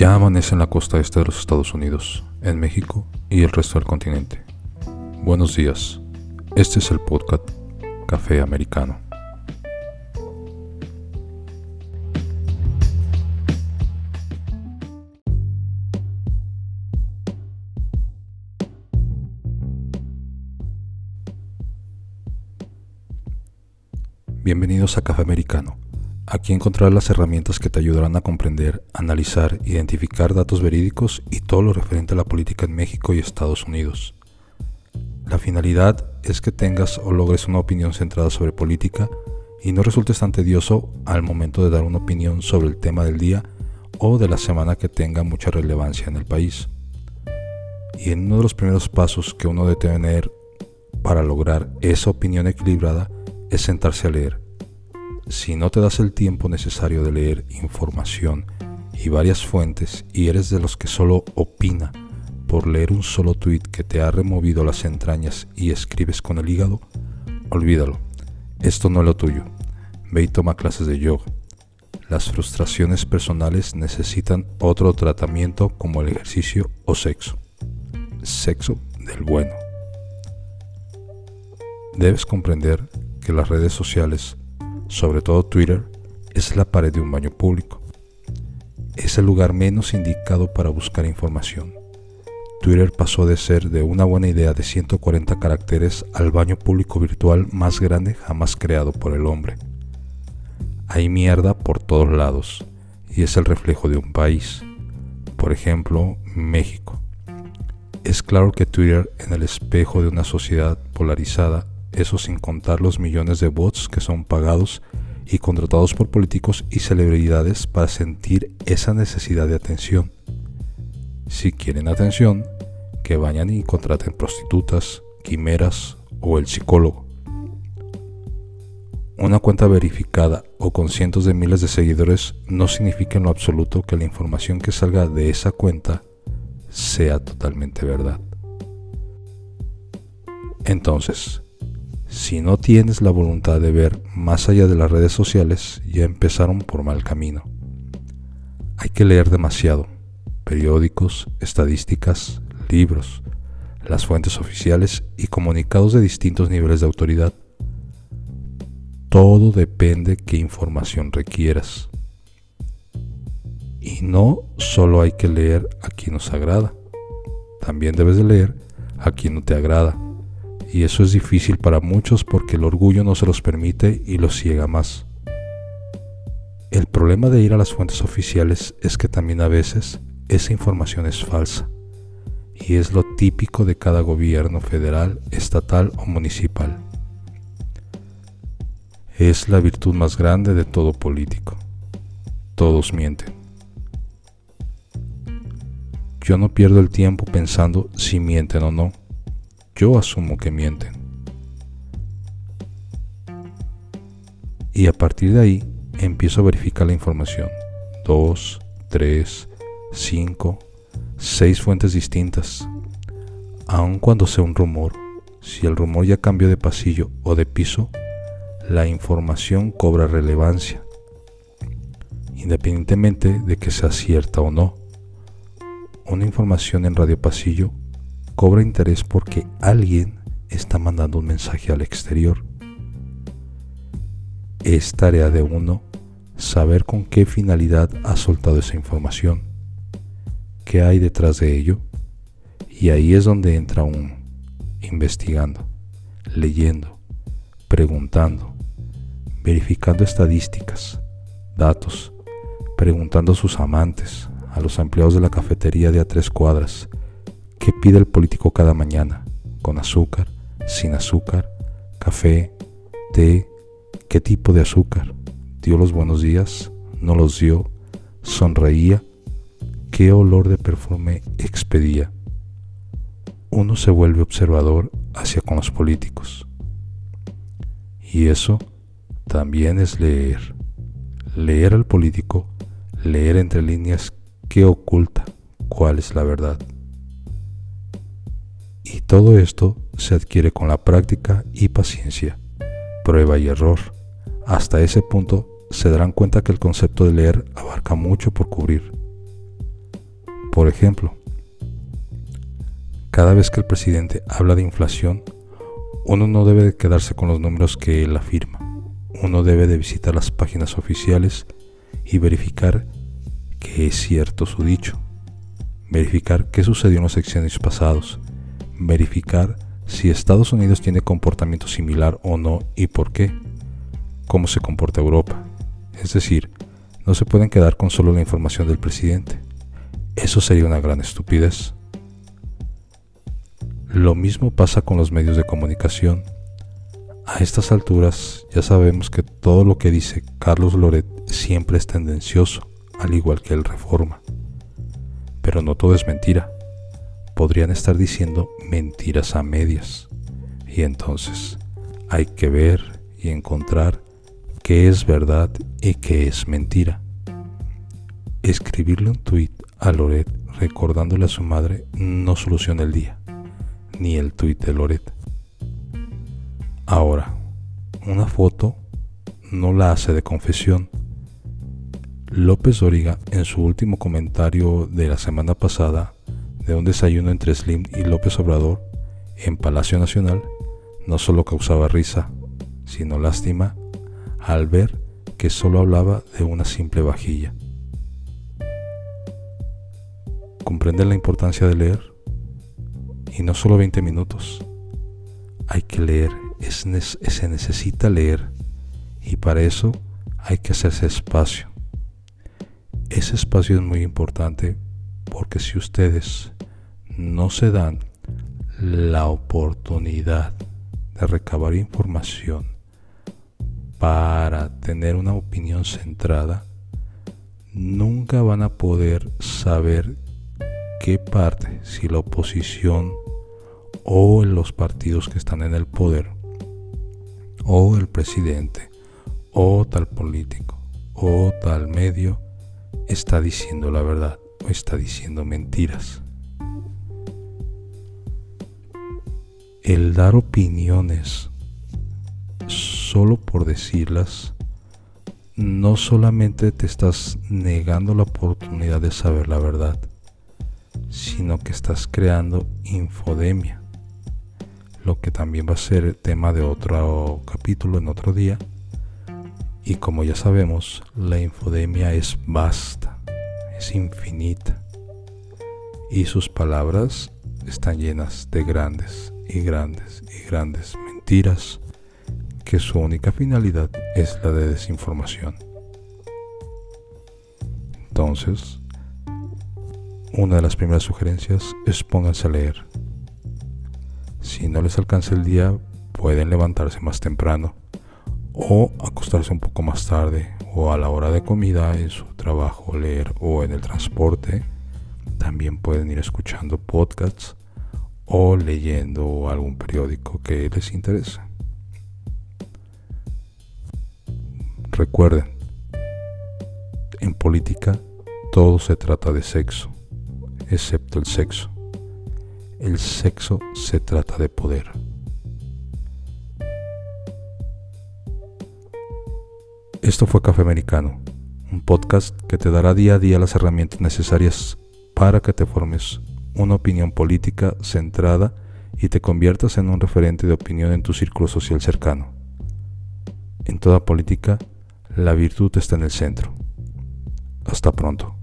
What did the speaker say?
Ya amanece en la costa este de los Estados Unidos, en México y el resto del continente. Buenos días, este es el podcast Café Americano. Bienvenidos a Café Americano Aquí encontrarás las herramientas que te ayudarán a comprender, analizar, identificar datos verídicos y todo lo referente a la política en México y Estados Unidos. La finalidad es que tengas o logres una opinión centrada sobre política y no resultes tan tedioso al momento de dar una opinión sobre el tema del día o de la semana que tenga mucha relevancia en el país. Y en uno de los primeros pasos que uno debe tener para lograr esa opinión equilibrada es sentarse a leer si no te das el tiempo necesario de leer información y varias fuentes y eres de los que solo opina por leer un solo tweet que te ha removido las entrañas y escribes con el hígado, olvídalo. Esto no es lo tuyo. Ve y toma clases de yoga. Las frustraciones personales necesitan otro tratamiento como el ejercicio o sexo. Sexo del bueno. Debes comprender que las redes sociales sobre todo Twitter, es la pared de un baño público. Es el lugar menos indicado para buscar información. Twitter pasó de ser de una buena idea de 140 caracteres al baño público virtual más grande jamás creado por el hombre. Hay mierda por todos lados y es el reflejo de un país, por ejemplo, México. Es claro que Twitter en el espejo de una sociedad polarizada eso sin contar los millones de bots que son pagados y contratados por políticos y celebridades para sentir esa necesidad de atención. Si quieren atención, que vayan y contraten prostitutas, quimeras o el psicólogo. Una cuenta verificada o con cientos de miles de seguidores no significa en lo absoluto que la información que salga de esa cuenta sea totalmente verdad. Entonces, si no tienes la voluntad de ver más allá de las redes sociales, ya empezaron por mal camino. Hay que leer demasiado, periódicos, estadísticas, libros, las fuentes oficiales y comunicados de distintos niveles de autoridad. Todo depende qué información requieras. Y no solo hay que leer a quien nos agrada, también debes de leer a quien no te agrada y eso es difícil para muchos porque el orgullo no se los permite y los ciega más. El problema de ir a las fuentes oficiales es que también a veces esa información es falsa y es lo típico de cada gobierno federal, estatal o municipal. Es la virtud más grande de todo político. Todos mienten. Yo no pierdo el tiempo pensando si mienten o no yo asumo que mienten. Y a partir de ahí empiezo a verificar la información. Dos, tres, cinco, seis fuentes distintas. Aun cuando sea un rumor, si el rumor ya cambió de pasillo o de piso, la información cobra relevancia, independientemente de que sea cierta o no. Una información en radio pasillo cobra interés porque alguien está mandando un mensaje al exterior. Es tarea de uno saber con qué finalidad ha soltado esa información, qué hay detrás de ello, y ahí es donde entra uno, investigando, leyendo, preguntando, verificando estadísticas, datos, preguntando a sus amantes, a los empleados de la cafetería de a tres cuadras, ¿Qué pide el político cada mañana? ¿Con azúcar? ¿Sin azúcar? ¿Café? ¿Té? ¿Qué tipo de azúcar? ¿Dio los buenos días? ¿No los dio? ¿Sonreía? ¿Qué olor de perfume expedía? Uno se vuelve observador hacia con los políticos. Y eso también es leer. Leer al político, leer entre líneas qué oculta, cuál es la verdad. Y todo esto se adquiere con la práctica y paciencia, prueba y error. Hasta ese punto se darán cuenta que el concepto de leer abarca mucho por cubrir. Por ejemplo, cada vez que el presidente habla de inflación, uno no debe de quedarse con los números que él afirma. Uno debe de visitar las páginas oficiales y verificar que es cierto su dicho. Verificar qué sucedió en los secciones pasados. Verificar si Estados Unidos tiene comportamiento similar o no y por qué. Cómo se comporta Europa. Es decir, no se pueden quedar con solo la información del presidente. Eso sería una gran estupidez. Lo mismo pasa con los medios de comunicación. A estas alturas ya sabemos que todo lo que dice Carlos Loret siempre es tendencioso, al igual que el Reforma. Pero no todo es mentira. Podrían estar diciendo mentiras a medias. Y entonces hay que ver y encontrar qué es verdad y qué es mentira. Escribirle un tuit a Loret recordándole a su madre no soluciona el día ni el tuit de Loret. Ahora, una foto no la hace de confesión. López Origa, en su último comentario de la semana pasada de un desayuno entre Slim y López Obrador en Palacio Nacional, no solo causaba risa, sino lástima al ver que solo hablaba de una simple vajilla. ¿Comprenden la importancia de leer? Y no solo 20 minutos. Hay que leer, se necesita leer. Y para eso hay que hacerse espacio. Ese espacio es muy importante porque si ustedes no se dan la oportunidad de recabar información para tener una opinión centrada, nunca van a poder saber qué parte, si la oposición o los partidos que están en el poder, o el presidente, o tal político, o tal medio, está diciendo la verdad o está diciendo mentiras. El dar opiniones solo por decirlas, no solamente te estás negando la oportunidad de saber la verdad, sino que estás creando infodemia, lo que también va a ser tema de otro capítulo en otro día. Y como ya sabemos, la infodemia es vasta, es infinita, y sus palabras están llenas de grandes y grandes y grandes mentiras que su única finalidad es la de desinformación. Entonces, una de las primeras sugerencias es pónganse a leer. Si no les alcanza el día, pueden levantarse más temprano o acostarse un poco más tarde o a la hora de comida en su trabajo leer o en el transporte. También pueden ir escuchando podcasts o leyendo algún periódico que les interese. Recuerden, en política todo se trata de sexo excepto el sexo. El sexo se trata de poder. Esto fue Café Americano, un podcast que te dará día a día las herramientas necesarias para que te formes una opinión política centrada y te conviertas en un referente de opinión en tu círculo social cercano. En toda política, la virtud está en el centro. Hasta pronto.